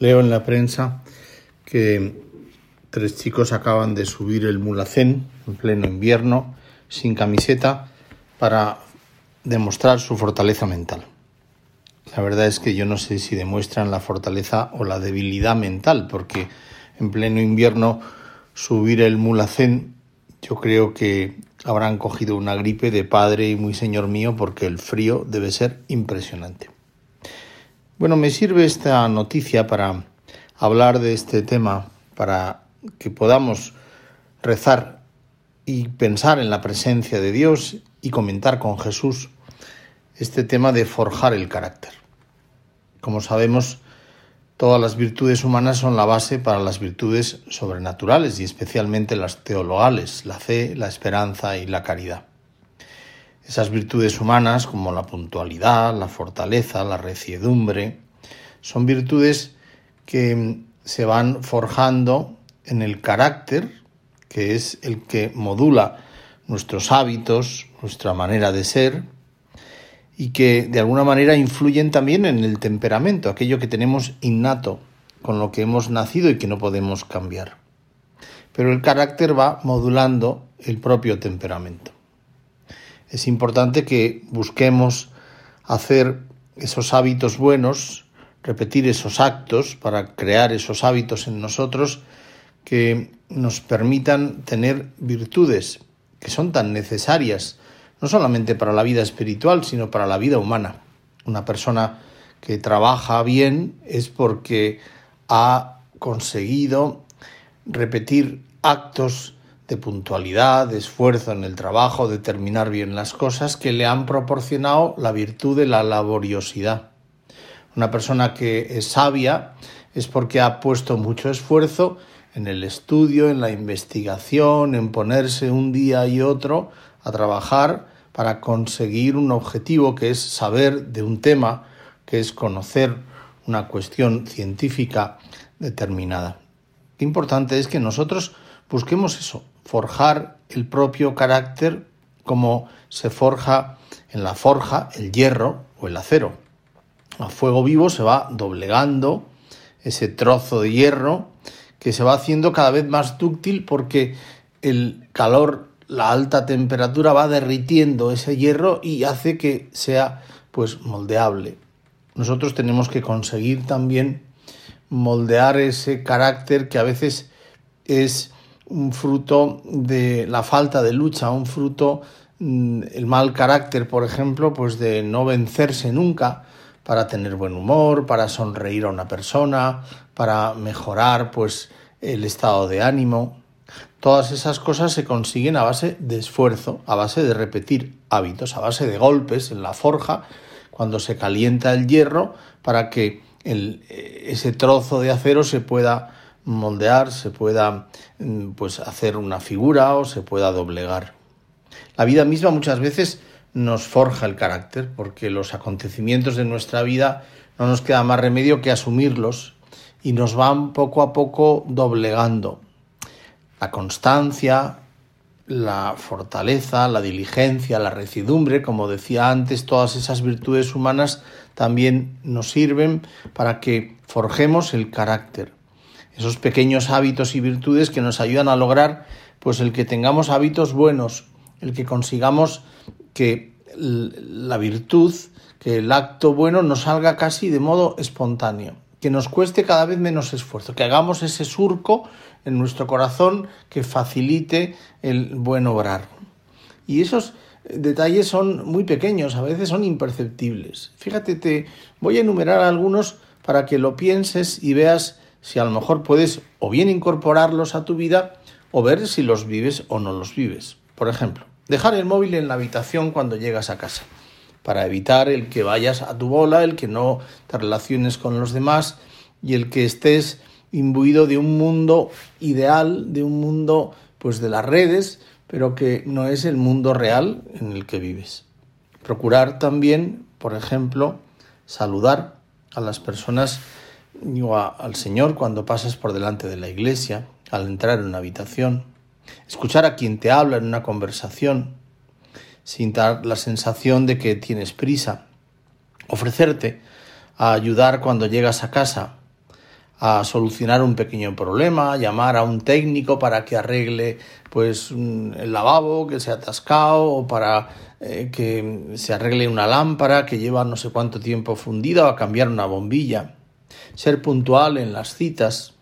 Leo en la prensa que tres chicos acaban de subir el mulacén en pleno invierno sin camiseta para demostrar su fortaleza mental. La verdad es que yo no sé si demuestran la fortaleza o la debilidad mental, porque en pleno invierno subir el mulacén yo creo que habrán cogido una gripe de padre y muy señor mío porque el frío debe ser impresionante. Bueno, me sirve esta noticia para hablar de este tema, para que podamos rezar y pensar en la presencia de Dios y comentar con Jesús este tema de forjar el carácter. Como sabemos, todas las virtudes humanas son la base para las virtudes sobrenaturales y especialmente las teologales, la fe, la esperanza y la caridad. Esas virtudes humanas como la puntualidad, la fortaleza, la reciedumbre, son virtudes que se van forjando en el carácter, que es el que modula nuestros hábitos, nuestra manera de ser, y que de alguna manera influyen también en el temperamento, aquello que tenemos innato, con lo que hemos nacido y que no podemos cambiar. Pero el carácter va modulando el propio temperamento es importante que busquemos hacer esos hábitos buenos, repetir esos actos para crear esos hábitos en nosotros que nos permitan tener virtudes que son tan necesarias, no solamente para la vida espiritual, sino para la vida humana. Una persona que trabaja bien es porque ha conseguido repetir actos de puntualidad, de esfuerzo en el trabajo, de terminar bien las cosas, que le han proporcionado la virtud de la laboriosidad. Una persona que es sabia es porque ha puesto mucho esfuerzo en el estudio, en la investigación, en ponerse un día y otro a trabajar para conseguir un objetivo que es saber de un tema, que es conocer una cuestión científica determinada. Qué importante es que nosotros busquemos eso, forjar el propio carácter como se forja en la forja el hierro o el acero. A fuego vivo se va doblegando ese trozo de hierro que se va haciendo cada vez más dúctil porque el calor, la alta temperatura va derritiendo ese hierro y hace que sea pues moldeable. Nosotros tenemos que conseguir también moldear ese carácter que a veces es un fruto de la falta de lucha, un fruto, mm, el mal carácter, por ejemplo, pues de no vencerse nunca para tener buen humor, para sonreír a una persona, para mejorar pues el estado de ánimo. Todas esas cosas se consiguen a base de esfuerzo, a base de repetir hábitos, a base de golpes en la forja, cuando se calienta el hierro para que el, ese trozo de acero se pueda moldear, se pueda mm, pues hacer una figura o se pueda doblegar. La vida misma muchas veces nos forja el carácter, porque los acontecimientos de nuestra vida no nos queda más remedio que asumirlos y nos van poco a poco doblegando. La constancia, la fortaleza, la diligencia, la recidumbre, como decía antes, todas esas virtudes humanas también nos sirven para que forjemos el carácter esos pequeños hábitos y virtudes que nos ayudan a lograr pues el que tengamos hábitos buenos, el que consigamos que la virtud, que el acto bueno nos salga casi de modo espontáneo, que nos cueste cada vez menos esfuerzo, que hagamos ese surco en nuestro corazón que facilite el buen obrar. Y esos detalles son muy pequeños, a veces son imperceptibles. Fíjate, te voy a enumerar algunos para que lo pienses y veas si a lo mejor puedes o bien incorporarlos a tu vida o ver si los vives o no los vives. Por ejemplo, dejar el móvil en la habitación cuando llegas a casa, para evitar el que vayas a tu bola, el que no te relaciones con los demás y el que estés imbuido de un mundo ideal, de un mundo pues de las redes, pero que no es el mundo real en el que vives. Procurar también, por ejemplo, saludar a las personas o al Señor cuando pasas por delante de la iglesia, al entrar en una habitación, escuchar a quien te habla en una conversación, sin dar la sensación de que tienes prisa, ofrecerte a ayudar cuando llegas a casa, a solucionar un pequeño problema, llamar a un técnico para que arregle pues el lavabo que se ha atascado o para eh, que se arregle una lámpara que lleva no sé cuánto tiempo fundida o a cambiar una bombilla. Ser puntual en las citas,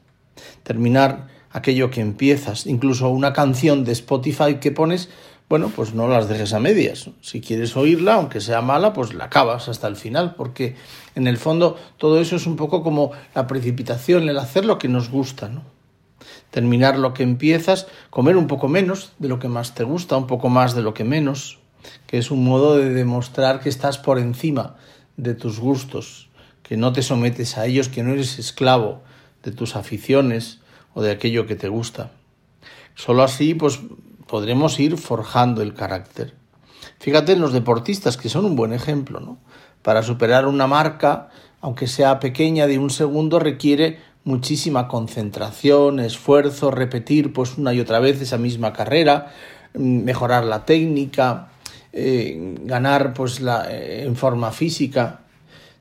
terminar aquello que empiezas, incluso una canción de Spotify que pones, bueno, pues no las dejes a medias. Si quieres oírla, aunque sea mala, pues la acabas hasta el final, porque en el fondo todo eso es un poco como la precipitación, el hacer lo que nos gusta, ¿no? Terminar lo que empiezas, comer un poco menos de lo que más te gusta, un poco más de lo que menos, que es un modo de demostrar que estás por encima de tus gustos, que no te sometes a ellos, que no eres esclavo de tus aficiones o de aquello que te gusta. Solo así, pues podremos ir forjando el carácter. Fíjate en los deportistas, que son un buen ejemplo, ¿no? Para superar una marca, aunque sea pequeña, de un segundo, requiere muchísima concentración, esfuerzo, repetir pues una y otra vez esa misma carrera, mm, mejorar la técnica, eh, ganar pues la, eh, en forma física.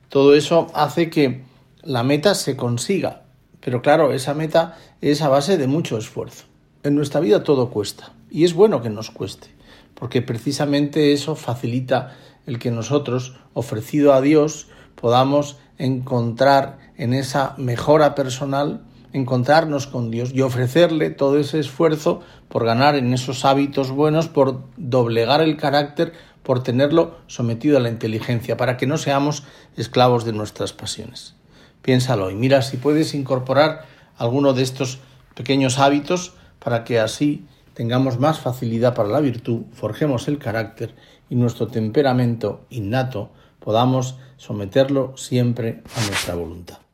Todo eso hace que la meta se consiga. Pero claro, esa meta es a base de mucho esfuerzo. En nuestra vida todo cuesta. Y es bueno que nos cueste, porque precisamente eso facilita el que nosotros, ofrecido a Dios, podamos encontrar en esa mejora personal, encontrarnos con Dios y ofrecerle todo ese esfuerzo por ganar en esos hábitos buenos, por doblegar el carácter, por tenerlo sometido a la inteligencia, para que no seamos esclavos de nuestras pasiones. Piénsalo y mira si puedes incorporar alguno de estos pequeños hábitos para que así tengamos más facilidad para la virtud, forjemos el carácter y nuestro temperamento innato podamos someterlo siempre a nuestra voluntad.